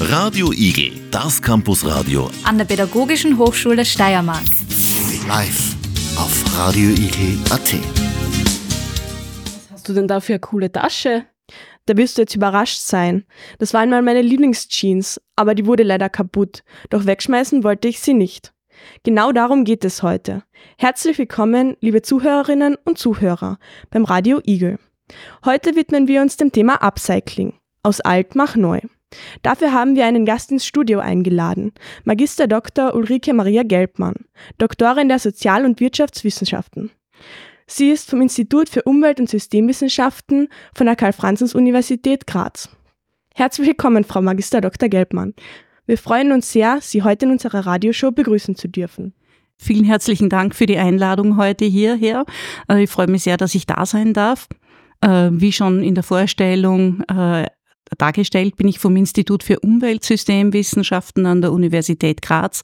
Radio Igel, das Campusradio an der Pädagogischen Hochschule Steiermark. Live auf radioigel.at. Was hast du denn da für eine coole Tasche? Da wirst du jetzt überrascht sein. Das war einmal meine Lieblingsjeans, aber die wurde leider kaputt. Doch wegschmeißen wollte ich sie nicht. Genau darum geht es heute. Herzlich willkommen, liebe Zuhörerinnen und Zuhörer, beim Radio Igel. Heute widmen wir uns dem Thema Upcycling. Aus alt mach neu. Dafür haben wir einen Gast ins Studio eingeladen, Magister Dr. Ulrike Maria Gelbmann, Doktorin der Sozial- und Wirtschaftswissenschaften. Sie ist vom Institut für Umwelt- und Systemwissenschaften von der Karl-Franzens-Universität Graz. Herzlich willkommen, Frau Magister Dr. Gelbmann. Wir freuen uns sehr, Sie heute in unserer Radioshow begrüßen zu dürfen. Vielen herzlichen Dank für die Einladung heute hierher. Äh, ich freue mich sehr, dass ich da sein darf. Äh, wie schon in der Vorstellung äh, dargestellt, bin ich vom Institut für Umweltsystemwissenschaften an der Universität Graz.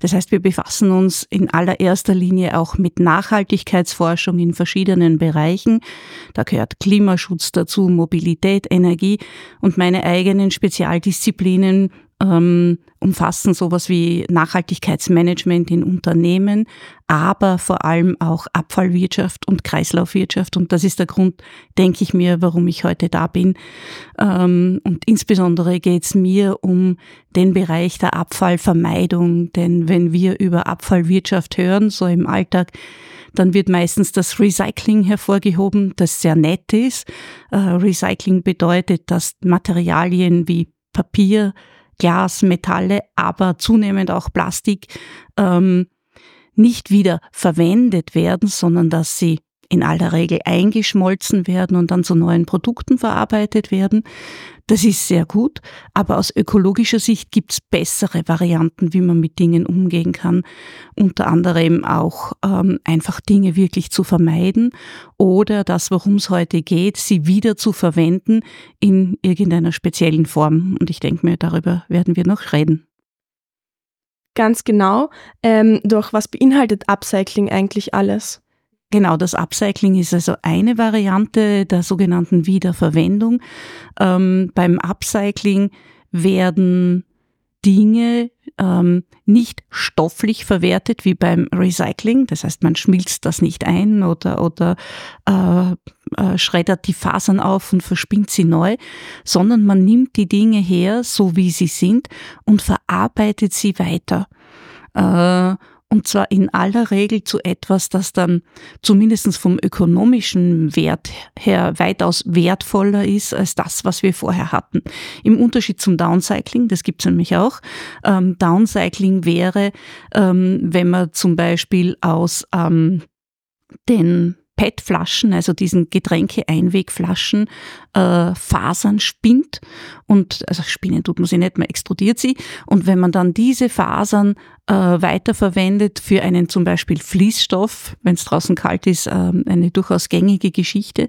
Das heißt, wir befassen uns in allererster Linie auch mit Nachhaltigkeitsforschung in verschiedenen Bereichen. Da gehört Klimaschutz dazu, Mobilität, Energie und meine eigenen Spezialdisziplinen ähm, umfassen sowas wie Nachhaltigkeitsmanagement in Unternehmen, aber vor allem auch Abfallwirtschaft und Kreislaufwirtschaft. Und das ist der Grund, denke ich mir, warum ich heute da bin. Ähm, und insbesondere geht es mir um den Bereich der Abfallvermeidung. Denn wenn wir über Abfallwirtschaft hören, so im Alltag, dann wird meistens das Recycling hervorgehoben, das sehr nett ist. Äh, Recycling bedeutet, dass Materialien wie Papier, Glas, Metalle, aber zunehmend auch Plastik ähm, nicht wieder verwendet werden, sondern dass sie in aller Regel eingeschmolzen werden und dann zu neuen Produkten verarbeitet werden. Das ist sehr gut, aber aus ökologischer Sicht gibt es bessere Varianten, wie man mit Dingen umgehen kann. Unter anderem auch ähm, einfach Dinge wirklich zu vermeiden oder das, worum es heute geht, sie wieder zu verwenden in irgendeiner speziellen Form. Und ich denke mir, darüber werden wir noch reden. Ganz genau. Ähm, doch was beinhaltet Upcycling eigentlich alles? Genau, das Upcycling ist also eine Variante der sogenannten Wiederverwendung. Ähm, beim Upcycling werden Dinge ähm, nicht stofflich verwertet wie beim Recycling. Das heißt, man schmilzt das nicht ein oder, oder äh, äh, schreddert die Fasern auf und verspinnt sie neu, sondern man nimmt die Dinge her, so wie sie sind, und verarbeitet sie weiter. Äh, und zwar in aller Regel zu etwas, das dann zumindest vom ökonomischen Wert her weitaus wertvoller ist als das, was wir vorher hatten. Im Unterschied zum Downcycling, das gibt es nämlich auch. Ähm, Downcycling wäre, ähm, wenn man zum Beispiel aus ähm, den PET-Flaschen, also diesen Getränke-Einwegflaschen, äh, Fasern spinnt und also spinnen tut man sie nicht, man extrudiert sie und wenn man dann diese Fasern äh, weiterverwendet für einen zum Beispiel Fließstoff, wenn es draußen kalt ist, äh, eine durchaus gängige Geschichte.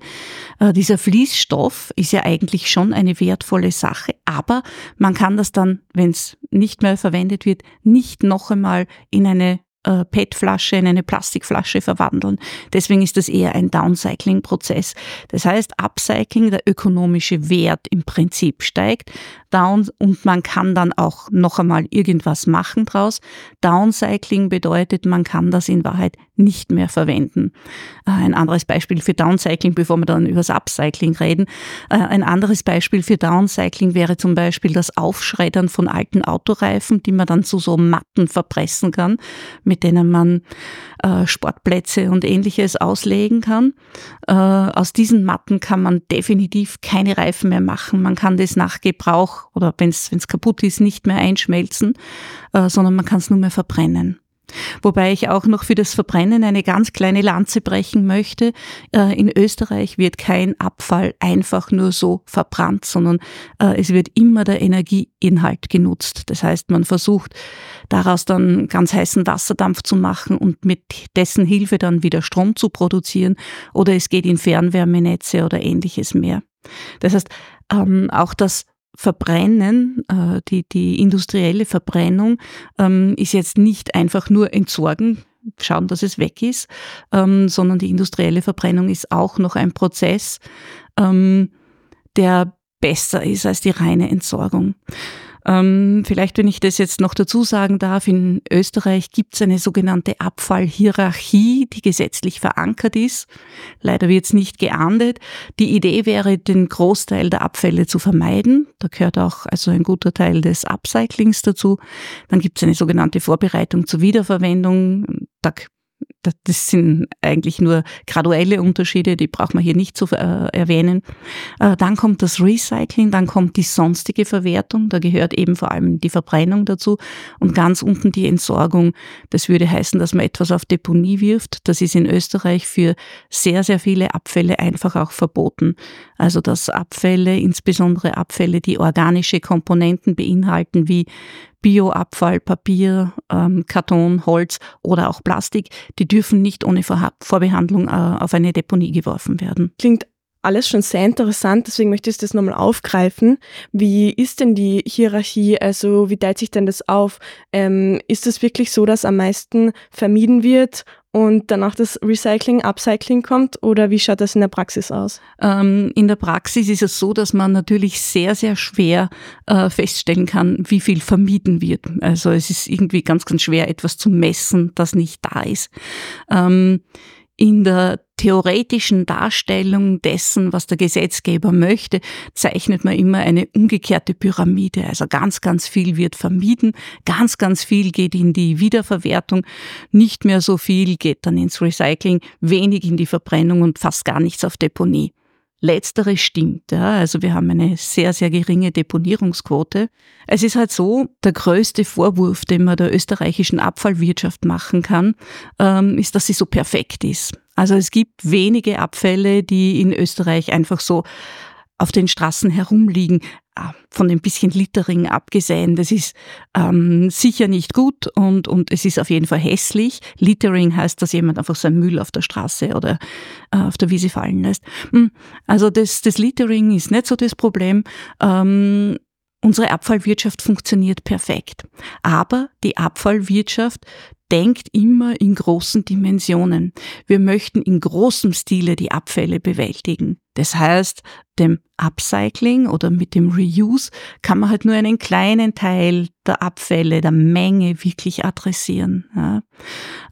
Äh, dieser Fließstoff ist ja eigentlich schon eine wertvolle Sache, aber man kann das dann, wenn es nicht mehr verwendet wird, nicht noch einmal in eine äh, PET-Flasche in eine Plastikflasche verwandeln. Deswegen ist das eher ein Downcycling-Prozess. Das heißt, Upcycling, der ökonomische Wert im Prinzip steigt, down und man kann dann auch noch einmal irgendwas machen draus. Downcycling bedeutet, man kann das in Wahrheit nicht mehr verwenden. Äh, ein anderes Beispiel für Downcycling, bevor wir dann über das Upcycling reden. Äh, ein anderes Beispiel für Downcycling wäre zum Beispiel das Aufschreddern von alten Autoreifen, die man dann zu so Matten verpressen kann, mit denen man äh, Sportplätze und ähnliches auslegen kann. Aus diesen Matten kann man definitiv keine Reifen mehr machen. Man kann das nach Gebrauch oder wenn es kaputt ist, nicht mehr einschmelzen, sondern man kann es nur mehr verbrennen. Wobei ich auch noch für das Verbrennen eine ganz kleine Lanze brechen möchte. Äh, in Österreich wird kein Abfall einfach nur so verbrannt, sondern äh, es wird immer der Energieinhalt genutzt. Das heißt, man versucht daraus dann ganz heißen Wasserdampf zu machen und mit dessen Hilfe dann wieder Strom zu produzieren oder es geht in Fernwärmenetze oder ähnliches mehr. Das heißt, ähm, auch das Verbrennen, äh, die, die industrielle Verbrennung ähm, ist jetzt nicht einfach nur entsorgen, schauen, dass es weg ist, ähm, sondern die industrielle Verbrennung ist auch noch ein Prozess, ähm, der besser ist als die reine Entsorgung. Ähm, vielleicht, wenn ich das jetzt noch dazu sagen darf, in Österreich gibt es eine sogenannte Abfallhierarchie, die gesetzlich verankert ist. Leider wird es nicht geahndet. Die Idee wäre, den Großteil der Abfälle zu vermeiden. Da gehört auch also ein guter Teil des Upcyclings dazu. Dann gibt es eine sogenannte Vorbereitung zur Wiederverwendung. Da das sind eigentlich nur graduelle Unterschiede, die braucht man hier nicht zu äh, erwähnen. Äh, dann kommt das Recycling, dann kommt die sonstige Verwertung, da gehört eben vor allem die Verbrennung dazu und ganz unten die Entsorgung. Das würde heißen, dass man etwas auf Deponie wirft. Das ist in Österreich für sehr, sehr viele Abfälle einfach auch verboten. Also dass Abfälle, insbesondere Abfälle, die organische Komponenten beinhalten, wie Bioabfall, Papier, ähm, Karton, Holz oder auch Plastik, die dürfen nicht ohne Vorbehandlung äh, auf eine Deponie geworfen werden. Klingt alles schon sehr interessant, deswegen möchte ich das nochmal aufgreifen. Wie ist denn die Hierarchie? Also wie teilt sich denn das auf? Ähm, ist es wirklich so, dass am meisten vermieden wird und danach das Recycling, Upcycling kommt oder wie schaut das in der Praxis aus? Ähm, in der Praxis ist es so, dass man natürlich sehr, sehr schwer äh, feststellen kann, wie viel vermieden wird. Also es ist irgendwie ganz, ganz schwer, etwas zu messen, das nicht da ist. Ähm, in der theoretischen Darstellung dessen, was der Gesetzgeber möchte, zeichnet man immer eine umgekehrte Pyramide. Also ganz, ganz viel wird vermieden, ganz, ganz viel geht in die Wiederverwertung, nicht mehr so viel geht dann ins Recycling, wenig in die Verbrennung und fast gar nichts auf Deponie. Letztere stimmt. Ja. Also wir haben eine sehr, sehr geringe Deponierungsquote. Es ist halt so, der größte Vorwurf, den man der österreichischen Abfallwirtschaft machen kann, ähm, ist, dass sie so perfekt ist. Also es gibt wenige Abfälle, die in Österreich einfach so auf den Straßen herumliegen, ah, von ein bisschen Littering abgesehen. Das ist ähm, sicher nicht gut und, und es ist auf jeden Fall hässlich. Littering heißt, dass jemand einfach seinen Müll auf der Straße oder äh, auf der Wiese fallen lässt. Hm, also das, das Littering ist nicht so das Problem. Ähm, Unsere Abfallwirtschaft funktioniert perfekt. Aber die Abfallwirtschaft denkt immer in großen Dimensionen. Wir möchten in großem Stile die Abfälle bewältigen. Das heißt, dem Upcycling oder mit dem Reuse kann man halt nur einen kleinen Teil der Abfälle, der Menge wirklich adressieren. Ja.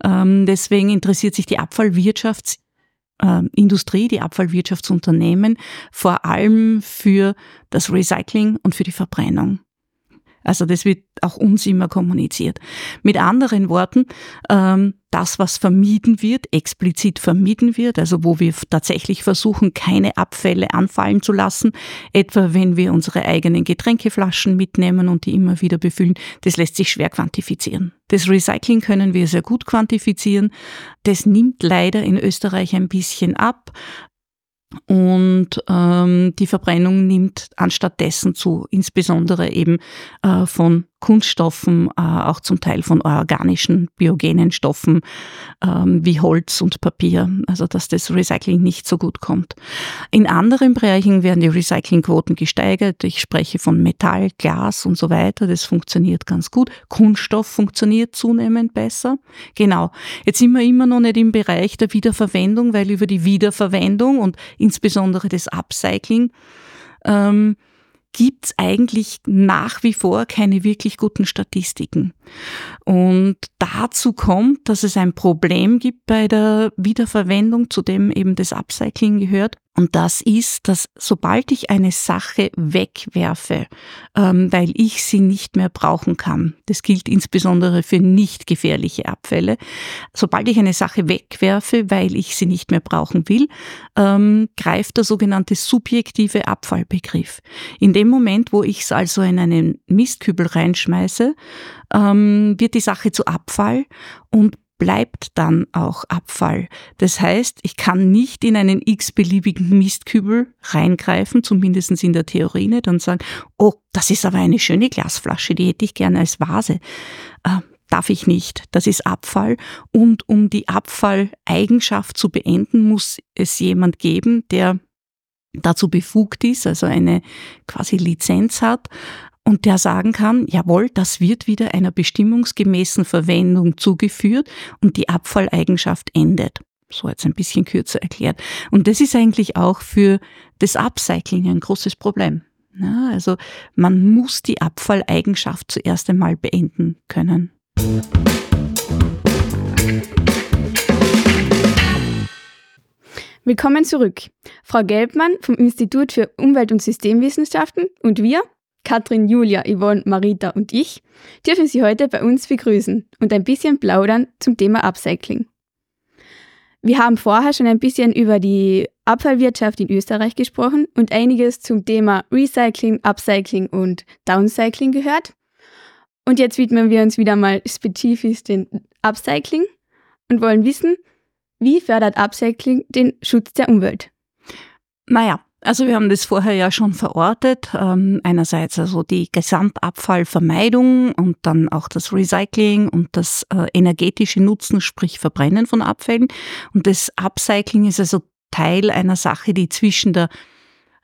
Ähm, deswegen interessiert sich die Abfallwirtschaft Industrie, die Abfallwirtschaftsunternehmen, vor allem für das Recycling und für die Verbrennung. Also das wird auch uns immer kommuniziert. Mit anderen Worten, ähm, das, was vermieden wird, explizit vermieden wird, also wo wir tatsächlich versuchen, keine Abfälle anfallen zu lassen, etwa wenn wir unsere eigenen Getränkeflaschen mitnehmen und die immer wieder befüllen, das lässt sich schwer quantifizieren. Das Recycling können wir sehr gut quantifizieren. Das nimmt leider in Österreich ein bisschen ab. Und ähm, die Verbrennung nimmt anstattdessen zu, insbesondere eben äh, von Kunststoffen, äh, auch zum Teil von organischen, biogenen Stoffen ähm, wie Holz und Papier, also dass das Recycling nicht so gut kommt. In anderen Bereichen werden die Recyclingquoten gesteigert. Ich spreche von Metall, Glas und so weiter. Das funktioniert ganz gut. Kunststoff funktioniert zunehmend besser. Genau. Jetzt sind wir immer noch nicht im Bereich der Wiederverwendung, weil über die Wiederverwendung und insbesondere das Upcycling ähm, gibt es eigentlich nach wie vor keine wirklich guten Statistiken. Und dazu kommt, dass es ein Problem gibt bei der Wiederverwendung, zu dem eben das Upcycling gehört. Und das ist, dass sobald ich eine Sache wegwerfe, ähm, weil ich sie nicht mehr brauchen kann, das gilt insbesondere für nicht gefährliche Abfälle, sobald ich eine Sache wegwerfe, weil ich sie nicht mehr brauchen will, ähm, greift der sogenannte subjektive Abfallbegriff. In dem Moment, wo ich es also in einen Mistkübel reinschmeiße, ähm, wird die Sache zu Abfall und bleibt dann auch Abfall. Das heißt, ich kann nicht in einen x-beliebigen Mistkübel reingreifen, zumindest in der Theorie nicht, und sagen, oh, das ist aber eine schöne Glasflasche, die hätte ich gerne als Vase. Äh, darf ich nicht. Das ist Abfall. Und um die Abfalleigenschaft zu beenden, muss es jemand geben, der dazu befugt ist, also eine quasi Lizenz hat, und der sagen kann, jawohl, das wird wieder einer bestimmungsgemäßen Verwendung zugeführt und die Abfalleigenschaft endet. So jetzt ein bisschen kürzer erklärt. Und das ist eigentlich auch für das Upcycling ein großes Problem. Ja, also man muss die Abfalleigenschaft zuerst einmal beenden können. Willkommen zurück. Frau Gelbmann vom Institut für Umwelt- und Systemwissenschaften und wir, Katrin, Julia, Yvonne, Marita und ich, dürfen Sie heute bei uns begrüßen und ein bisschen plaudern zum Thema Upcycling. Wir haben vorher schon ein bisschen über die Abfallwirtschaft in Österreich gesprochen und einiges zum Thema Recycling, Upcycling und Downcycling gehört. Und jetzt widmen wir uns wieder mal spezifisch den Upcycling und wollen wissen, wie fördert Upcycling den Schutz der Umwelt? Naja, also wir haben das vorher ja schon verortet. Ähm, einerseits also die Gesamtabfallvermeidung und dann auch das Recycling und das äh, energetische Nutzen, sprich Verbrennen von Abfällen. Und das Upcycling ist also Teil einer Sache, die zwischen der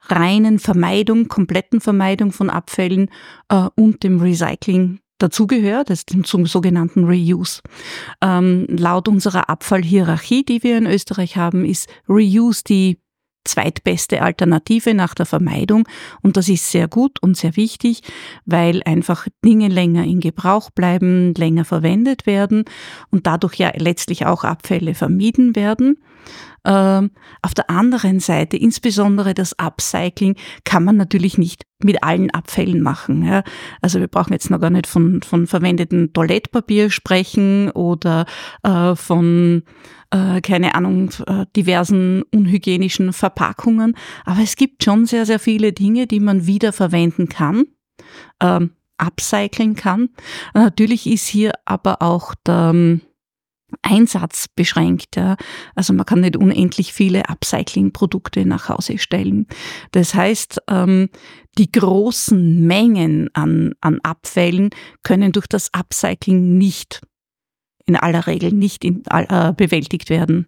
reinen Vermeidung, kompletten Vermeidung von Abfällen äh, und dem Recycling dazugehört, das zum sogenannten Reuse. Ähm, laut unserer Abfallhierarchie, die wir in Österreich haben, ist Reuse die zweitbeste Alternative nach der Vermeidung und das ist sehr gut und sehr wichtig, weil einfach Dinge länger in Gebrauch bleiben, länger verwendet werden und dadurch ja letztlich auch Abfälle vermieden werden. Ähm, auf der anderen Seite, insbesondere das Upcycling, kann man natürlich nicht mit allen Abfällen machen. Also wir brauchen jetzt noch gar nicht von, von verwendetem Toilettpapier sprechen oder äh, von, äh, keine Ahnung, äh, diversen unhygienischen Verpackungen. Aber es gibt schon sehr, sehr viele Dinge, die man wiederverwenden kann. Ähm, upcyclen kann. Natürlich ist hier aber auch der, Einsatz beschränkt. Ja. Also man kann nicht unendlich viele Upcycling-Produkte nach Hause stellen. Das heißt, ähm, die großen Mengen an, an Abfällen können durch das Upcycling nicht in aller Regel nicht in, äh, bewältigt werden.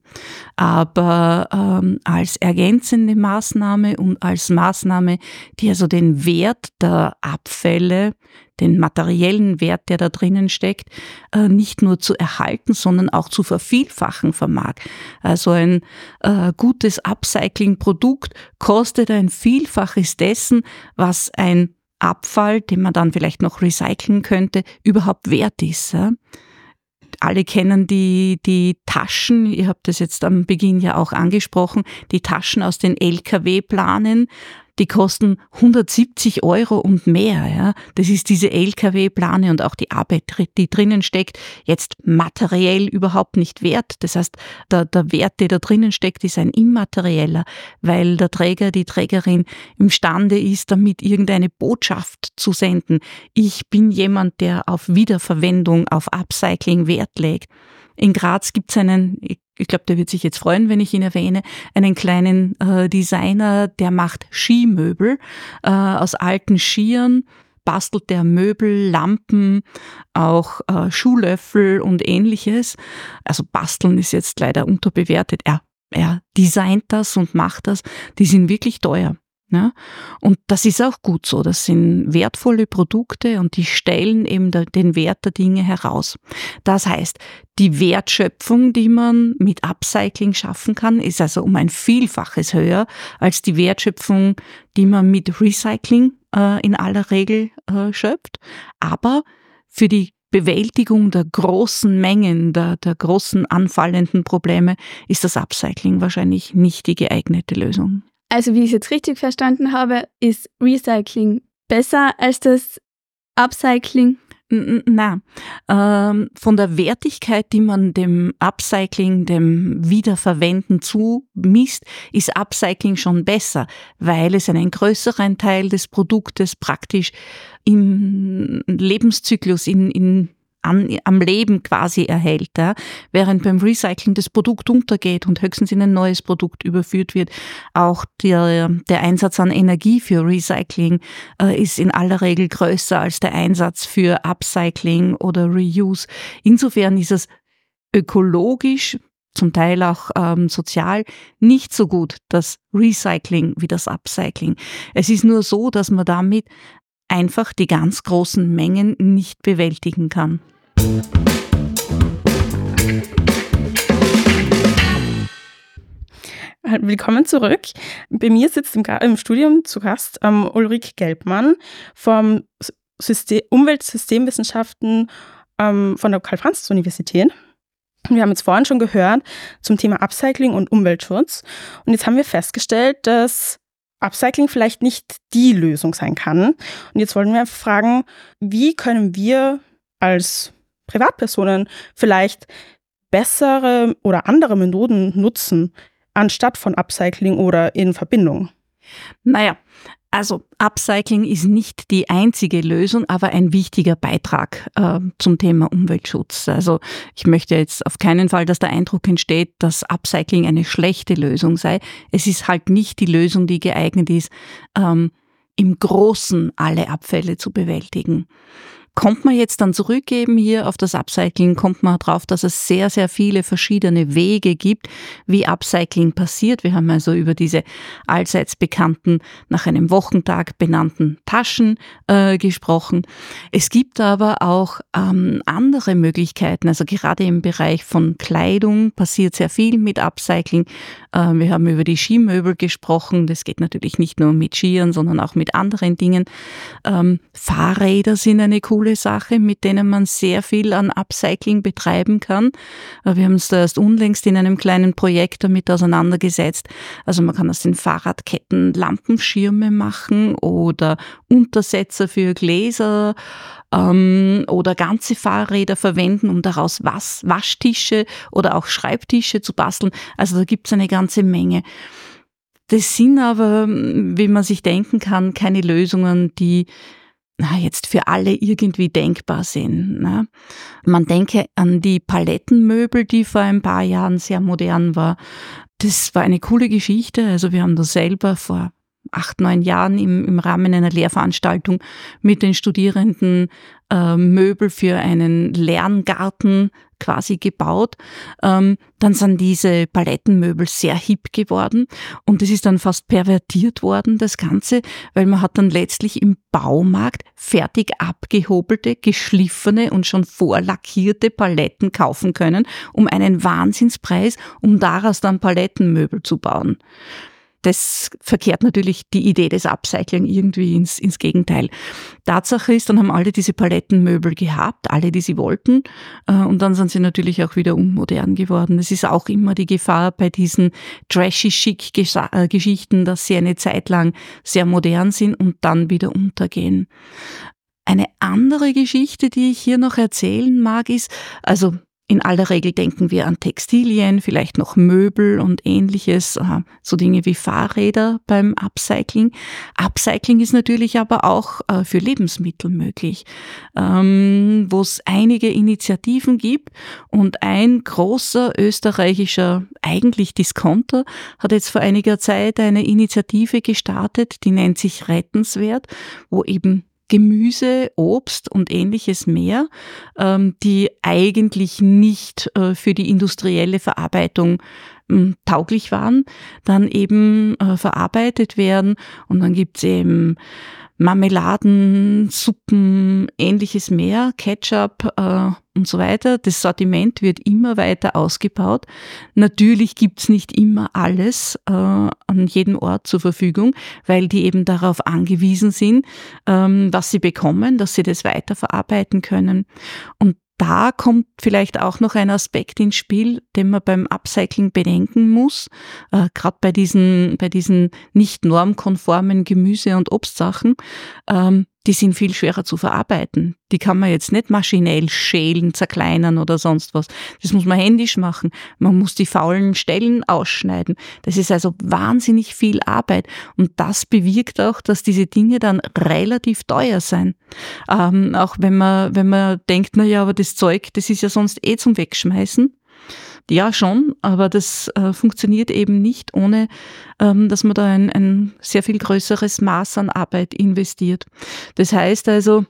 Aber ähm, als ergänzende Maßnahme und als Maßnahme, die also den Wert der Abfälle, den materiellen Wert, der da drinnen steckt, äh, nicht nur zu erhalten, sondern auch zu vervielfachen vermag. Also ein äh, gutes Upcycling-Produkt kostet ein Vielfaches dessen, was ein Abfall, den man dann vielleicht noch recyceln könnte, überhaupt wert ist. Ja? Alle kennen die, die Taschen, ihr habt das jetzt am Beginn ja auch angesprochen, die Taschen aus den LKW-Planen, die kosten 170 Euro und mehr. Ja. Das ist diese Lkw-Plane und auch die Arbeit, die drinnen steckt, jetzt materiell überhaupt nicht wert. Das heißt, der, der Wert, der da drinnen steckt, ist ein immaterieller, weil der Träger, die Trägerin imstande ist, damit irgendeine Botschaft zu senden. Ich bin jemand, der auf Wiederverwendung, auf Upcycling Wert legt. In Graz gibt es einen, ich glaube, der wird sich jetzt freuen, wenn ich ihn erwähne, einen kleinen äh, Designer, der macht Skimöbel äh, aus alten Skiern bastelt der Möbel, Lampen, auch äh, Schuhlöffel und ähnliches. Also basteln ist jetzt leider unterbewertet. Er, er designt das und macht das. Die sind wirklich teuer. Ja? Und das ist auch gut so. Das sind wertvolle Produkte und die stellen eben den Wert der Dinge heraus. Das heißt, die Wertschöpfung, die man mit Upcycling schaffen kann, ist also um ein Vielfaches höher als die Wertschöpfung, die man mit Recycling äh, in aller Regel äh, schöpft. Aber für die Bewältigung der großen Mengen, der, der großen anfallenden Probleme ist das Upcycling wahrscheinlich nicht die geeignete Lösung. Also wie ich es jetzt richtig verstanden habe, ist Recycling besser als das Upcycling? Na, ähm, von der Wertigkeit, die man dem Upcycling, dem Wiederverwenden zumisst, ist Upcycling schon besser, weil es einen größeren Teil des Produktes praktisch im Lebenszyklus, in, in an, am Leben quasi erhält, ja? während beim Recycling das Produkt untergeht und höchstens in ein neues Produkt überführt wird. Auch der, der Einsatz an Energie für Recycling äh, ist in aller Regel größer als der Einsatz für Upcycling oder Reuse. Insofern ist es ökologisch zum Teil auch ähm, sozial nicht so gut das Recycling wie das Upcycling. Es ist nur so, dass man damit einfach die ganz großen Mengen nicht bewältigen kann. Willkommen zurück. Bei mir sitzt im, im Studium zu Gast ähm, Ulrike Gelbmann vom System, Umweltsystemwissenschaften ähm, von der Karl-Franz-Universität. Wir haben jetzt vorhin schon gehört zum Thema Upcycling und Umweltschutz. Und jetzt haben wir festgestellt, dass Upcycling vielleicht nicht die Lösung sein kann. Und jetzt wollen wir fragen, wie können wir als Privatpersonen vielleicht bessere oder andere Methoden nutzen, anstatt von Upcycling oder in Verbindung? Naja, also Upcycling ist nicht die einzige Lösung, aber ein wichtiger Beitrag äh, zum Thema Umweltschutz. Also ich möchte jetzt auf keinen Fall, dass der Eindruck entsteht, dass Upcycling eine schlechte Lösung sei. Es ist halt nicht die Lösung, die geeignet ist, ähm, im Großen alle Abfälle zu bewältigen. Kommt man jetzt dann zurückgeben hier auf das Upcycling, kommt man darauf, dass es sehr, sehr viele verschiedene Wege gibt, wie Upcycling passiert. Wir haben also über diese allseits bekannten, nach einem Wochentag benannten Taschen äh, gesprochen. Es gibt aber auch ähm, andere Möglichkeiten. Also gerade im Bereich von Kleidung passiert sehr viel mit Upcycling. Äh, wir haben über die Skimöbel gesprochen. Das geht natürlich nicht nur mit Skiern, sondern auch mit anderen Dingen. Ähm, Fahrräder sind eine coole coole Sache, mit denen man sehr viel an Upcycling betreiben kann. Äh, wir haben uns da erst unlängst in einem kleinen Projekt damit auseinandergesetzt. Also man kann aus den Fahrradketten Lampenschirme machen oder Untersetzer für Gläser ähm, oder ganze Fahrräder verwenden, um daraus Was Waschtische oder auch Schreibtische zu basteln. Also da gibt es eine ganze Menge. Das sind aber, wie man sich denken kann, keine Lösungen, die na, jetzt für alle irgendwie denkbar sind. Ne? Man denke an die Palettenmöbel, die vor ein paar Jahren sehr modern war. Das war eine coole Geschichte. Also wir haben da selber vor acht, neun Jahren im, im Rahmen einer Lehrveranstaltung mit den Studierenden äh, Möbel für einen Lerngarten quasi gebaut. Ähm, dann sind diese Palettenmöbel sehr hip geworden und es ist dann fast pervertiert worden, das Ganze, weil man hat dann letztlich im Baumarkt fertig abgehobelte, geschliffene und schon vorlackierte Paletten kaufen können, um einen Wahnsinnspreis, um daraus dann Palettenmöbel zu bauen. Das verkehrt natürlich die Idee des Upcycling irgendwie ins, ins Gegenteil. Tatsache ist, dann haben alle diese Palettenmöbel gehabt, alle, die sie wollten, äh, und dann sind sie natürlich auch wieder unmodern geworden. Es ist auch immer die Gefahr bei diesen trashy chic äh, dass sie eine Zeit lang sehr modern sind und dann wieder untergehen. Eine andere Geschichte, die ich hier noch erzählen mag, ist, also in aller Regel denken wir an Textilien, vielleicht noch Möbel und ähnliches, äh, so Dinge wie Fahrräder beim Upcycling. Upcycling ist natürlich aber auch äh, für Lebensmittel möglich, ähm, wo es einige Initiativen gibt und ein großer österreichischer, eigentlich Discounter, hat jetzt vor einiger Zeit eine Initiative gestartet, die nennt sich Rettenswert, wo eben Gemüse, Obst und ähnliches mehr, ähm, die eigentlich nicht äh, für die industrielle Verarbeitung hm, tauglich waren, dann eben äh, verarbeitet werden. Und dann gibt's eben Marmeladen, Suppen, ähnliches mehr, Ketchup äh, und so weiter. Das Sortiment wird immer weiter ausgebaut. Natürlich gibt's nicht immer alles äh, an jedem Ort zur Verfügung, weil die eben darauf angewiesen sind, ähm, was sie bekommen, dass sie das weiterverarbeiten können. Und da kommt vielleicht auch noch ein Aspekt ins Spiel, den man beim Upcycling bedenken muss. Äh, Gerade bei diesen, bei diesen nicht normkonformen Gemüse- und Obstsachen. Ähm, die sind viel schwerer zu verarbeiten. Die kann man jetzt nicht maschinell schälen, zerkleinern oder sonst was. Das muss man händisch machen. Man muss die faulen Stellen ausschneiden. Das ist also wahnsinnig viel Arbeit. Und das bewirkt auch, dass diese Dinge dann relativ teuer sein. Ähm, auch wenn man, wenn man denkt, na ja, aber das Zeug, das ist ja sonst eh zum Wegschmeißen. Ja, schon, aber das äh, funktioniert eben nicht, ohne ähm, dass man da ein, ein sehr viel größeres Maß an Arbeit investiert. Das heißt also,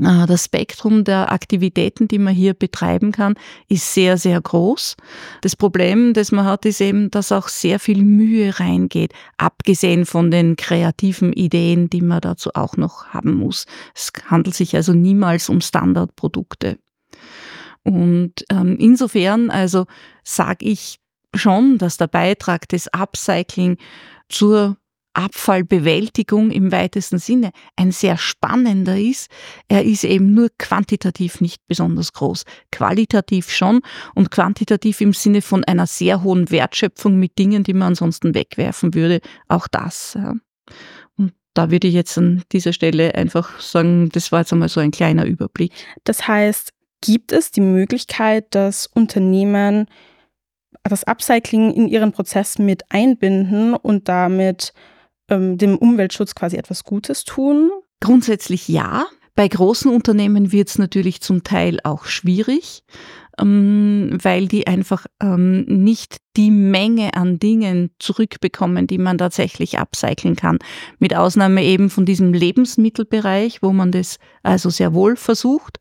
äh, das Spektrum der Aktivitäten, die man hier betreiben kann, ist sehr, sehr groß. Das Problem, das man hat, ist eben, dass auch sehr viel Mühe reingeht, abgesehen von den kreativen Ideen, die man dazu auch noch haben muss. Es handelt sich also niemals um Standardprodukte. Und ähm, insofern, also sage ich, schon, dass der Beitrag des Upcycling zur Abfallbewältigung im weitesten Sinne ein sehr spannender ist. Er ist eben nur quantitativ nicht besonders groß. Qualitativ schon und quantitativ im Sinne von einer sehr hohen Wertschöpfung mit Dingen, die man ansonsten wegwerfen würde. Auch das. Und da würde ich jetzt an dieser Stelle einfach sagen, das war jetzt einmal so ein kleiner Überblick. Das heißt, gibt es die Möglichkeit, dass Unternehmen das Upcycling in ihren Prozess mit einbinden und damit ähm, dem Umweltschutz quasi etwas Gutes tun? Grundsätzlich ja. Bei großen Unternehmen wird es natürlich zum Teil auch schwierig, ähm, weil die einfach ähm, nicht die Menge an Dingen zurückbekommen, die man tatsächlich upcyclen kann. Mit Ausnahme eben von diesem Lebensmittelbereich, wo man das also sehr wohl versucht.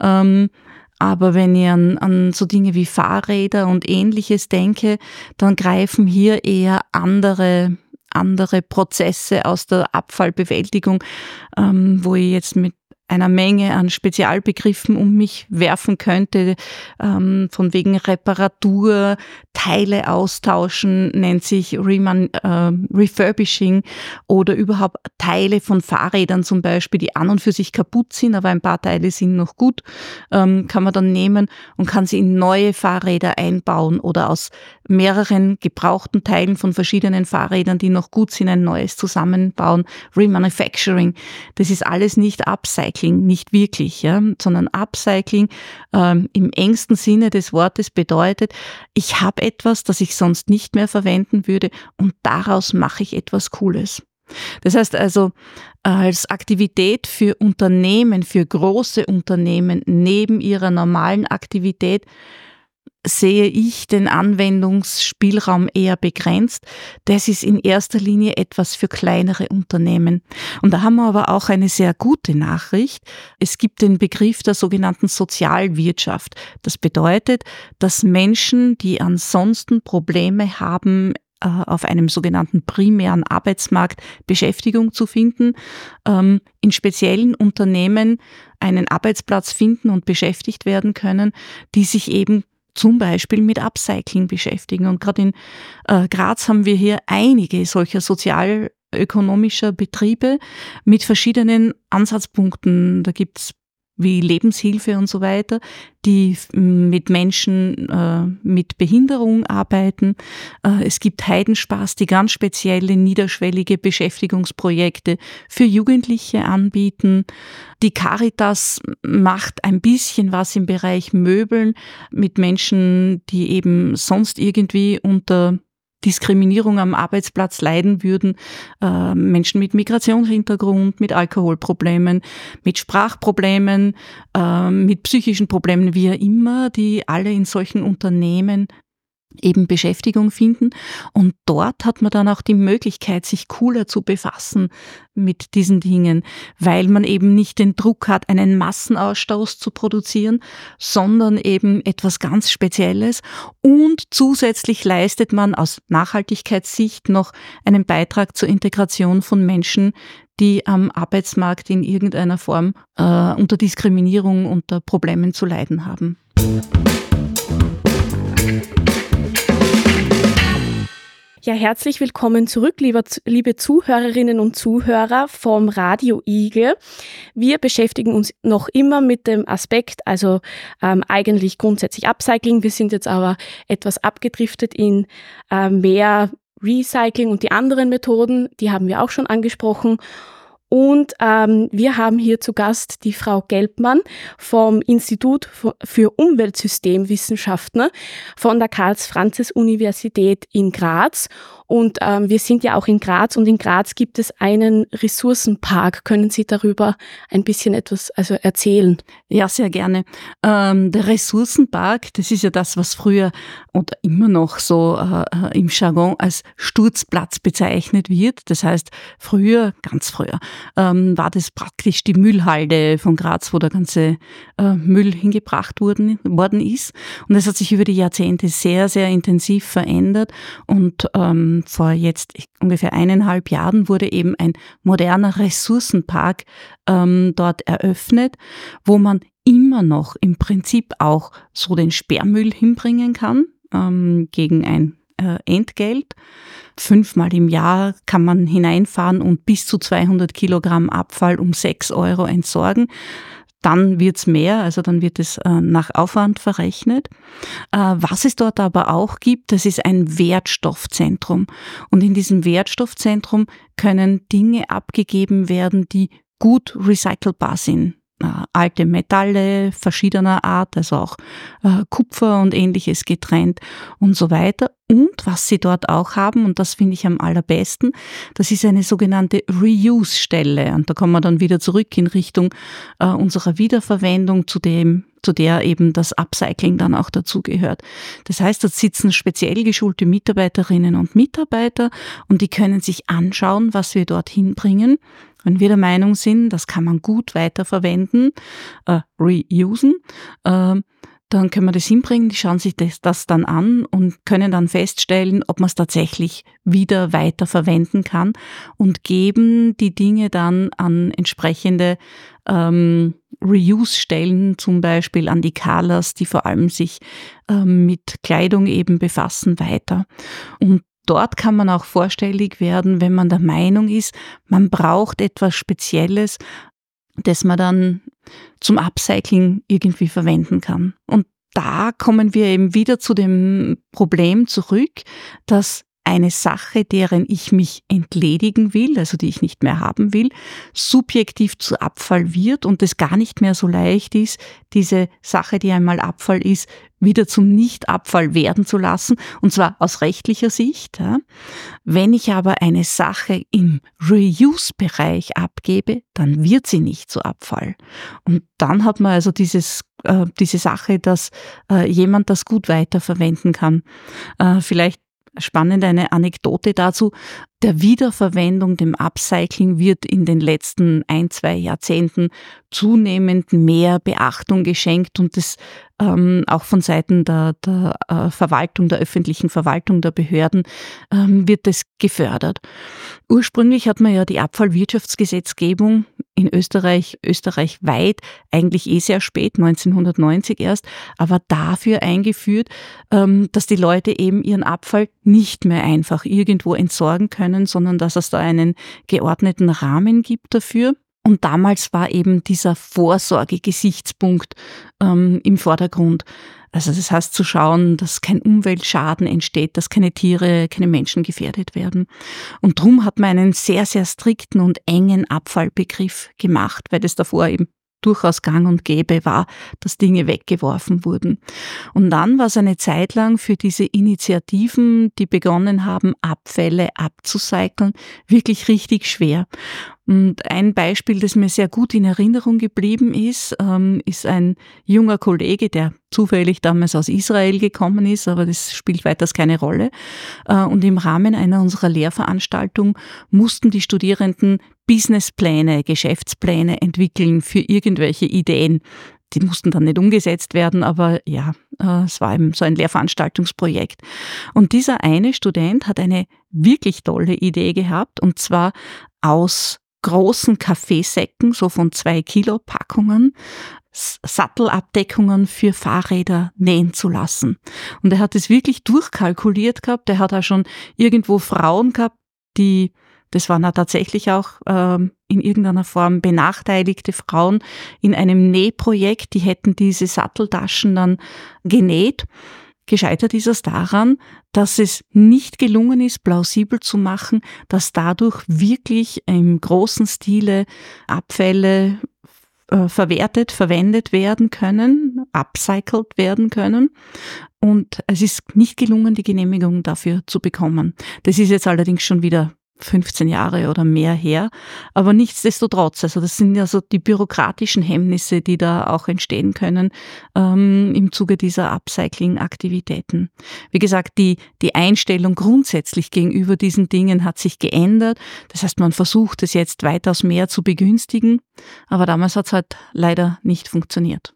Ähm, aber wenn ich an, an so Dinge wie Fahrräder und ähnliches denke, dann greifen hier eher andere andere Prozesse aus der Abfallbewältigung, ähm, wo ich jetzt mit einer Menge an Spezialbegriffen um mich werfen könnte, ähm, von wegen Reparatur, Teile austauschen, nennt sich Reman, äh, Refurbishing oder überhaupt Teile von Fahrrädern zum Beispiel, die an und für sich kaputt sind, aber ein paar Teile sind noch gut, ähm, kann man dann nehmen und kann sie in neue Fahrräder einbauen oder aus mehreren gebrauchten Teilen von verschiedenen Fahrrädern, die noch gut sind, ein neues zusammenbauen. Remanufacturing, das ist alles nicht Upcycling Upcycling nicht wirklich, ja, sondern Upcycling ähm, im engsten Sinne des Wortes bedeutet, ich habe etwas, das ich sonst nicht mehr verwenden würde und daraus mache ich etwas Cooles. Das heißt also, als Aktivität für Unternehmen, für große Unternehmen neben ihrer normalen Aktivität sehe ich den Anwendungsspielraum eher begrenzt. Das ist in erster Linie etwas für kleinere Unternehmen. Und da haben wir aber auch eine sehr gute Nachricht. Es gibt den Begriff der sogenannten Sozialwirtschaft. Das bedeutet, dass Menschen, die ansonsten Probleme haben, äh, auf einem sogenannten primären Arbeitsmarkt Beschäftigung zu finden, ähm, in speziellen Unternehmen einen Arbeitsplatz finden und beschäftigt werden können, die sich eben zum Beispiel mit Upcycling beschäftigen. Und gerade in äh, Graz haben wir hier einige solcher sozialökonomischer Betriebe mit verschiedenen Ansatzpunkten. Da gibt's wie Lebenshilfe und so weiter, die mit Menschen äh, mit Behinderung arbeiten. Äh, es gibt Heidenspaß, die ganz spezielle niederschwellige Beschäftigungsprojekte für Jugendliche anbieten. Die Caritas macht ein bisschen was im Bereich Möbeln mit Menschen, die eben sonst irgendwie unter Diskriminierung am Arbeitsplatz leiden würden, äh, Menschen mit Migrationshintergrund, mit Alkoholproblemen, mit Sprachproblemen, äh, mit psychischen Problemen, wie immer, die alle in solchen Unternehmen eben Beschäftigung finden. Und dort hat man dann auch die Möglichkeit, sich cooler zu befassen mit diesen Dingen, weil man eben nicht den Druck hat, einen Massenausstoß zu produzieren, sondern eben etwas ganz Spezielles. Und zusätzlich leistet man aus Nachhaltigkeitssicht noch einen Beitrag zur Integration von Menschen, die am Arbeitsmarkt in irgendeiner Form äh, unter Diskriminierung, unter Problemen zu leiden haben. Ja, herzlich willkommen zurück, lieber, liebe Zuhörerinnen und Zuhörer vom Radio Igel. Wir beschäftigen uns noch immer mit dem Aspekt, also ähm, eigentlich grundsätzlich Upcycling. Wir sind jetzt aber etwas abgedriftet in äh, mehr Recycling und die anderen Methoden, die haben wir auch schon angesprochen. Und ähm, wir haben hier zu Gast die Frau Gelbmann vom Institut für Umweltsystemwissenschaften von der Karls-Franzes-Universität in Graz. Und ähm, wir sind ja auch in Graz und in Graz gibt es einen Ressourcenpark. Können Sie darüber ein bisschen etwas also erzählen? Ja, sehr gerne. Ähm, der Ressourcenpark, das ist ja das, was früher und immer noch so äh, im Jargon als Sturzplatz bezeichnet wird. Das heißt, früher, ganz früher, ähm, war das praktisch die Müllhalde von Graz, wo der ganze äh, Müll hingebracht worden, worden ist. Und das hat sich über die Jahrzehnte sehr, sehr intensiv verändert und ähm, vor jetzt ungefähr eineinhalb Jahren wurde eben ein moderner Ressourcenpark ähm, dort eröffnet, wo man immer noch im Prinzip auch so den Sperrmüll hinbringen kann. ähm, gegen ein Entgelt. Fünfmal im Jahr kann man hineinfahren und bis zu 200 Kilogramm Abfall um 6 Euro entsorgen dann wird's mehr, also dann wird es äh, nach Aufwand verrechnet. Äh, was es dort aber auch gibt, das ist ein Wertstoffzentrum. Und in diesem Wertstoffzentrum können Dinge abgegeben werden, die gut recycelbar sind äh, alte Metalle verschiedener Art, also auch äh, Kupfer und ähnliches getrennt und so weiter. Und was sie dort auch haben, und das finde ich am allerbesten, das ist eine sogenannte Reuse-Stelle. Und da kommen wir dann wieder zurück in Richtung äh, unserer Wiederverwendung, zu dem, zu der eben das Upcycling dann auch dazugehört. Das heißt, da sitzen speziell geschulte Mitarbeiterinnen und Mitarbeiter und die können sich anschauen, was wir dort hinbringen wenn wir der Meinung sind, das kann man gut weiterverwenden, äh, reusen, äh, dann können wir das hinbringen, die schauen sich das, das dann an und können dann feststellen, ob man es tatsächlich wieder weiter verwenden kann und geben die Dinge dann an entsprechende ähm, Reuse-Stellen, zum Beispiel an die Colors, die vor allem sich ähm, mit Kleidung eben befassen, weiter. Und dort kann man auch vorstellig werden, wenn man der Meinung ist, man braucht etwas Spezielles, das man dann zum Upcycling irgendwie verwenden kann. Und da kommen wir eben wieder zu dem Problem zurück, dass eine Sache, deren ich mich entledigen will, also die ich nicht mehr haben will, subjektiv zu Abfall wird und es gar nicht mehr so leicht ist, diese Sache, die einmal Abfall ist, wieder zum Nicht-Abfall werden zu lassen, und zwar aus rechtlicher Sicht. Wenn ich aber eine Sache im Reuse-Bereich abgebe, dann wird sie nicht zu Abfall. Und dann hat man also dieses, äh, diese Sache, dass äh, jemand das gut weiterverwenden kann. Äh, vielleicht spannend eine Anekdote dazu. Der Wiederverwendung, dem Upcycling wird in den letzten ein, zwei Jahrzehnten zunehmend mehr Beachtung geschenkt und das ähm, auch von Seiten der, der äh, Verwaltung, der öffentlichen Verwaltung, der Behörden ähm, wird es gefördert. Ursprünglich hat man ja die Abfallwirtschaftsgesetzgebung in Österreich, österreichweit, eigentlich eh sehr spät, 1990 erst, aber dafür eingeführt, ähm, dass die Leute eben ihren Abfall nicht mehr einfach irgendwo entsorgen können, sondern dass es da einen geordneten Rahmen gibt dafür. Und damals war eben dieser Vorsorgegesichtspunkt ähm, im Vordergrund. Also das heißt zu schauen, dass kein Umweltschaden entsteht, dass keine Tiere, keine Menschen gefährdet werden. Und drum hat man einen sehr, sehr strikten und engen Abfallbegriff gemacht, weil das davor eben durchaus gang und gäbe war, dass Dinge weggeworfen wurden. Und dann war es eine Zeit lang für diese Initiativen, die begonnen haben, Abfälle abzucyceln, wirklich richtig schwer. Und ein Beispiel, das mir sehr gut in Erinnerung geblieben ist, ähm, ist ein junger Kollege, der zufällig damals aus Israel gekommen ist, aber das spielt weiters keine Rolle. Äh, und im Rahmen einer unserer Lehrveranstaltungen mussten die Studierenden Businesspläne, Geschäftspläne entwickeln für irgendwelche Ideen. Die mussten dann nicht umgesetzt werden, aber ja, äh, es war eben so ein Lehrveranstaltungsprojekt. Und dieser eine Student hat eine wirklich tolle Idee gehabt, und zwar aus großen Kaffeesäcken, so von zwei Kilo Packungen, Sattelabdeckungen für Fahrräder nähen zu lassen. Und er hat es wirklich durchkalkuliert gehabt. Er hat auch schon irgendwo Frauen gehabt, die, das waren ja tatsächlich auch ähm, in irgendeiner Form benachteiligte Frauen in einem Nähprojekt, die hätten diese Satteltaschen dann genäht. Gescheitert ist es daran, dass es nicht gelungen ist, plausibel zu machen, dass dadurch wirklich im großen Stile Abfälle äh, verwertet, verwendet werden können, upcycled werden können. Und es ist nicht gelungen, die Genehmigung dafür zu bekommen. Das ist jetzt allerdings schon wieder 15 Jahre oder mehr her. Aber nichtsdestotrotz, also das sind ja so die bürokratischen Hemmnisse, die da auch entstehen können ähm, im Zuge dieser Upcycling-Aktivitäten. Wie gesagt, die, die Einstellung grundsätzlich gegenüber diesen Dingen hat sich geändert. Das heißt, man versucht es jetzt weitaus mehr zu begünstigen, aber damals hat es halt leider nicht funktioniert.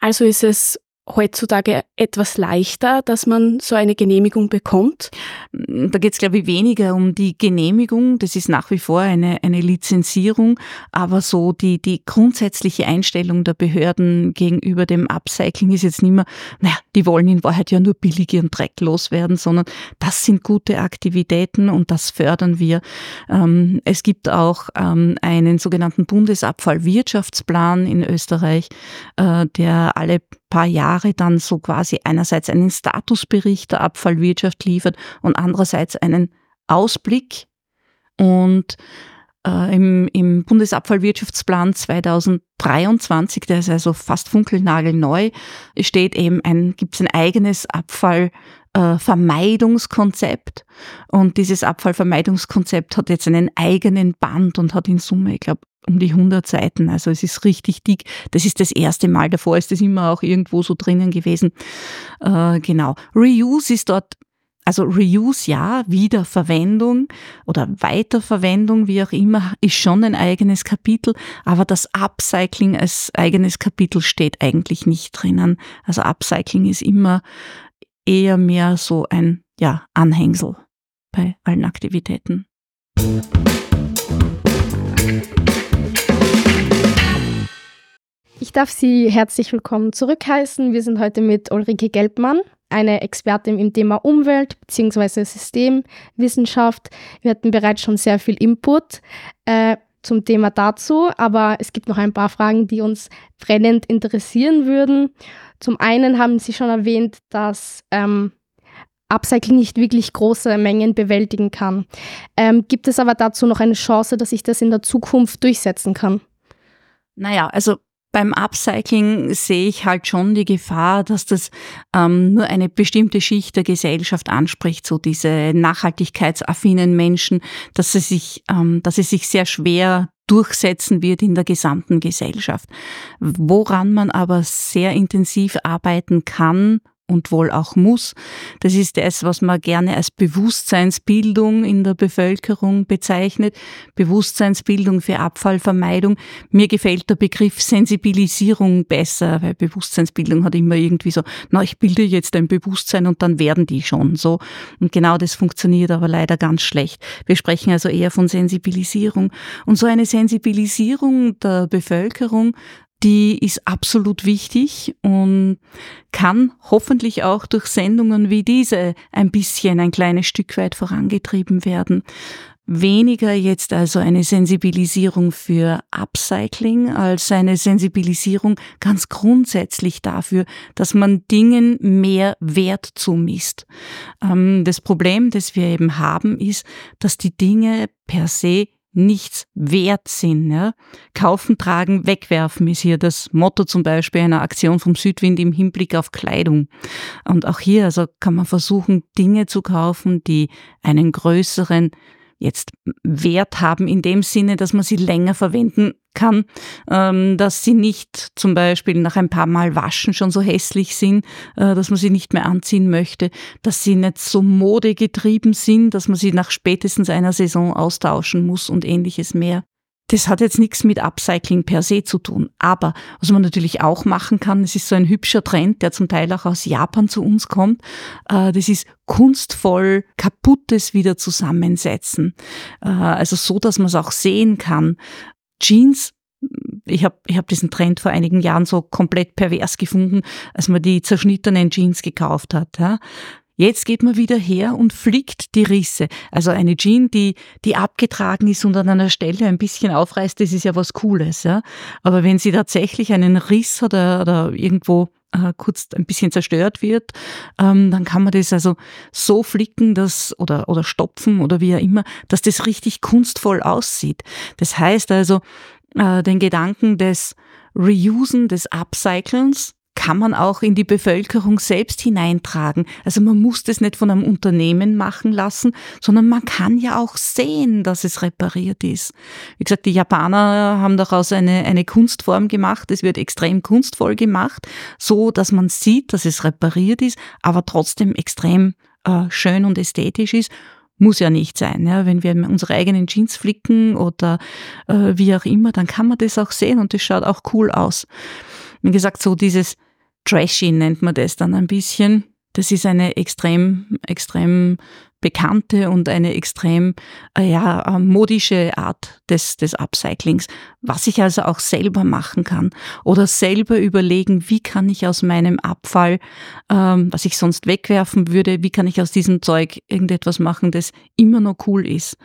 Also ist es heutzutage etwas leichter, dass man so eine Genehmigung bekommt? Da geht es, glaube ich, weniger um die Genehmigung. Das ist nach wie vor eine, eine Lizenzierung. Aber so die, die grundsätzliche Einstellung der Behörden gegenüber dem Upcycling ist jetzt nicht mehr, naja, die wollen in Wahrheit ja nur billig ihren Dreck loswerden, sondern das sind gute Aktivitäten und das fördern wir. Ähm, es gibt auch ähm, einen sogenannten Bundesabfallwirtschaftsplan in Österreich, äh, der alle paar Jahre dann so quasi einerseits einen Statusbericht der Abfallwirtschaft liefert und andererseits einen Ausblick. Und äh, im, im Bundesabfallwirtschaftsplan 2023, der ist also fast funkelnagelneu, steht eben ein, gibt es ein eigenes Abfallvermeidungskonzept. Und dieses Abfallvermeidungskonzept hat jetzt einen eigenen Band und hat in Summe, ich glaube, um die 100 Seiten. Also es ist richtig dick. Das ist das erste Mal. Davor ist das immer auch irgendwo so drinnen gewesen. Äh, genau. Reuse ist dort also Reuse ja, Wiederverwendung oder Weiterverwendung, wie auch immer, ist schon ein eigenes Kapitel, aber das Upcycling als eigenes Kapitel steht eigentlich nicht drinnen. Also Upcycling ist immer eher mehr so ein ja, Anhängsel bei allen Aktivitäten. Darf Sie herzlich willkommen zurückheißen. Wir sind heute mit Ulrike Gelbmann, eine Expertin im Thema Umwelt bzw. Systemwissenschaft. Wir hatten bereits schon sehr viel Input äh, zum Thema dazu, aber es gibt noch ein paar Fragen, die uns brennend interessieren würden. Zum einen haben Sie schon erwähnt, dass ähm, Upcycling nicht wirklich große Mengen bewältigen kann. Ähm, gibt es aber dazu noch eine Chance, dass sich das in der Zukunft durchsetzen kann? Naja, also beim Upcycling sehe ich halt schon die Gefahr, dass das ähm, nur eine bestimmte Schicht der Gesellschaft anspricht, so diese nachhaltigkeitsaffinen Menschen, dass sie sich, ähm, dass es sich sehr schwer durchsetzen wird in der gesamten Gesellschaft. Woran man aber sehr intensiv arbeiten kann und wohl auch muss. Das ist das, was man gerne als Bewusstseinsbildung in der Bevölkerung bezeichnet. Bewusstseinsbildung für Abfallvermeidung. Mir gefällt der Begriff Sensibilisierung besser, weil Bewusstseinsbildung hat immer irgendwie so, na, ich bilde jetzt ein Bewusstsein und dann werden die schon so. Und genau das funktioniert aber leider ganz schlecht. Wir sprechen also eher von Sensibilisierung. Und so eine Sensibilisierung der Bevölkerung die ist absolut wichtig und kann hoffentlich auch durch Sendungen wie diese ein bisschen ein kleines Stück weit vorangetrieben werden. Weniger jetzt also eine Sensibilisierung für Upcycling als eine Sensibilisierung ganz grundsätzlich dafür, dass man Dingen mehr Wert zumisst. Ähm, das Problem, das wir eben haben, ist, dass die Dinge per se nichts wert sind. Ja? Kaufen, tragen, wegwerfen ist hier das Motto zum Beispiel einer Aktion vom Südwind im Hinblick auf Kleidung. Und auch hier also kann man versuchen, Dinge zu kaufen, die einen größeren jetzt Wert haben in dem Sinne, dass man sie länger verwenden kann, ähm, dass sie nicht zum Beispiel nach ein paar Mal waschen schon so hässlich sind, äh, dass man sie nicht mehr anziehen möchte, dass sie nicht so modegetrieben sind, dass man sie nach spätestens einer Saison austauschen muss und ähnliches mehr. Das hat jetzt nichts mit Upcycling per se zu tun. Aber was man natürlich auch machen kann, es ist so ein hübscher Trend, der zum Teil auch aus Japan zu uns kommt, äh, das ist kunstvoll Kaputtes wieder zusammensetzen. Äh, also so, dass man es auch sehen kann. Jeans ich habe ich hab diesen Trend vor einigen Jahren so komplett pervers gefunden, als man die zerschnittenen Jeans gekauft hat. Ja. Jetzt geht man wieder her und flickt die Risse. Also eine Jeans, die, die abgetragen ist und an einer Stelle ein bisschen aufreißt, das ist ja was Cooles. Ja? Aber wenn sie tatsächlich einen Riss oder, oder irgendwo äh, kurz ein bisschen zerstört wird, ähm, dann kann man das also so flicken, dass, oder, oder stopfen oder wie auch immer, dass das richtig kunstvoll aussieht. Das heißt also, äh, den Gedanken des Reusen, des Upcyclens, kann man auch in die Bevölkerung selbst hineintragen. Also man muss das nicht von einem Unternehmen machen lassen, sondern man kann ja auch sehen, dass es repariert ist. Wie gesagt, die Japaner haben daraus eine, eine Kunstform gemacht. Es wird extrem kunstvoll gemacht, so dass man sieht, dass es repariert ist, aber trotzdem extrem äh, schön und ästhetisch ist muss ja nicht sein. Ja. Wenn wir unsere eigenen Jeans flicken oder äh, wie auch immer, dann kann man das auch sehen und das schaut auch cool aus. Wie gesagt, so dieses trashy nennt man das dann ein bisschen. Das ist eine extrem, extrem bekannte und eine extrem äh, ja, äh, modische Art des, des Upcyclings, was ich also auch selber machen kann oder selber überlegen, wie kann ich aus meinem Abfall, ähm, was ich sonst wegwerfen würde, wie kann ich aus diesem Zeug irgendetwas machen, das immer noch cool ist.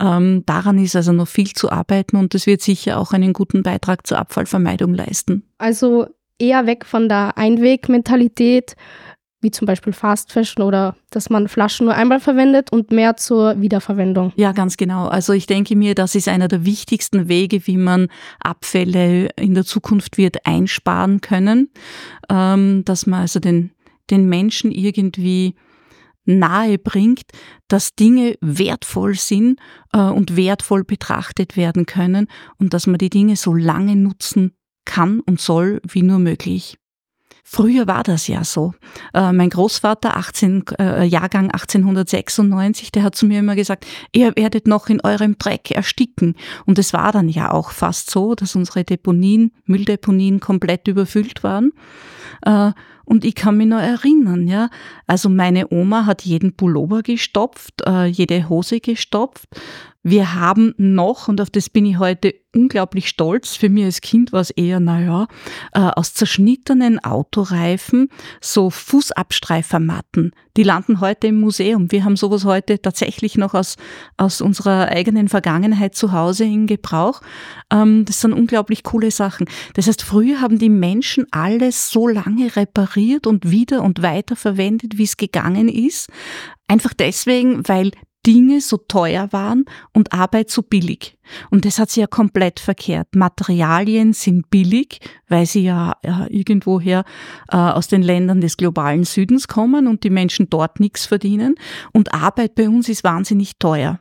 Ähm, daran ist also noch viel zu arbeiten und das wird sicher auch einen guten Beitrag zur Abfallvermeidung leisten. Also eher weg von der Einwegmentalität wie zum Beispiel Fast Fashion oder dass man Flaschen nur einmal verwendet und mehr zur Wiederverwendung. Ja, ganz genau. Also ich denke mir, das ist einer der wichtigsten Wege, wie man Abfälle in der Zukunft wird einsparen können, ähm, dass man also den, den Menschen irgendwie nahe bringt, dass Dinge wertvoll sind äh, und wertvoll betrachtet werden können und dass man die Dinge so lange nutzen kann und soll wie nur möglich. Früher war das ja so. Äh, mein Großvater, 18, äh, Jahrgang 1896, der hat zu mir immer gesagt, ihr werdet noch in eurem Dreck ersticken. Und es war dann ja auch fast so, dass unsere Deponien, Mülldeponien komplett überfüllt waren. Äh, und ich kann mich noch erinnern, ja. Also meine Oma hat jeden Pullover gestopft, äh, jede Hose gestopft. Wir haben noch, und auf das bin ich heute unglaublich stolz, für mich als Kind war es eher, naja, äh, aus zerschnittenen Autoreifen so Fußabstreifermatten. Die landen heute im Museum. Wir haben sowas heute tatsächlich noch aus, aus unserer eigenen Vergangenheit zu Hause in Gebrauch. Ähm, das sind unglaublich coole Sachen. Das heißt, früher haben die Menschen alles so lange repariert und wieder und weiter verwendet, wie es gegangen ist. Einfach deswegen, weil Dinge so teuer waren und Arbeit so billig. Und das hat sich ja komplett verkehrt. Materialien sind billig, weil sie ja, ja irgendwoher äh, aus den Ländern des globalen Südens kommen und die Menschen dort nichts verdienen. Und Arbeit bei uns ist wahnsinnig teuer.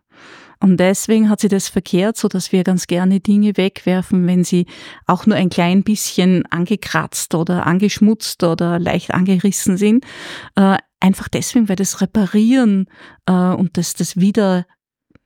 Und deswegen hat sie das verkehrt, so dass wir ganz gerne Dinge wegwerfen, wenn sie auch nur ein klein bisschen angekratzt oder angeschmutzt oder leicht angerissen sind. Äh, einfach deswegen, weil das Reparieren äh, und das, das wieder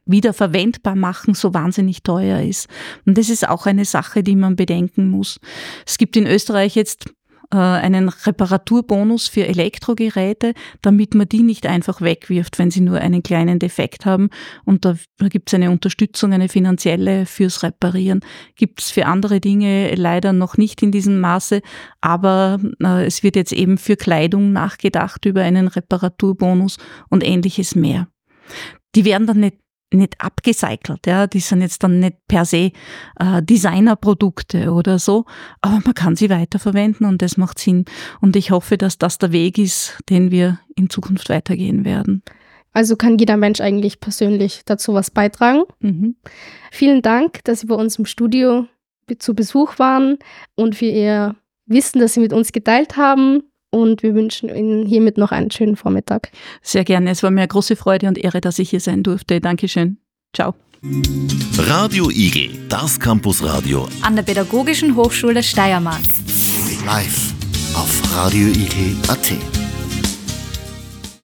wiederverwendbar machen so wahnsinnig teuer ist. Und das ist auch eine Sache, die man bedenken muss. Es gibt in Österreich jetzt einen Reparaturbonus für Elektrogeräte, damit man die nicht einfach wegwirft, wenn sie nur einen kleinen Defekt haben. Und da gibt es eine Unterstützung, eine finanzielle fürs Reparieren. Gibt es für andere Dinge leider noch nicht in diesem Maße, aber äh, es wird jetzt eben für Kleidung nachgedacht über einen Reparaturbonus und ähnliches mehr. Die werden dann nicht nicht abgecycelt, ja, die sind jetzt dann nicht per se äh, Designerprodukte oder so, aber man kann sie weiterverwenden und das macht Sinn. Und ich hoffe, dass das der Weg ist, den wir in Zukunft weitergehen werden. Also kann jeder Mensch eigentlich persönlich dazu was beitragen. Mhm. Vielen Dank, dass Sie bei uns im Studio zu Besuch waren und für Ihr Wissen, das Sie mit uns geteilt haben und wir wünschen Ihnen hiermit noch einen schönen Vormittag. Sehr gerne. Es war mir eine große Freude und Ehre, dass ich hier sein durfte. Dankeschön. Ciao. Radio Igel, das Campusradio an der Pädagogischen Hochschule Steiermark. Live auf radioigel.at.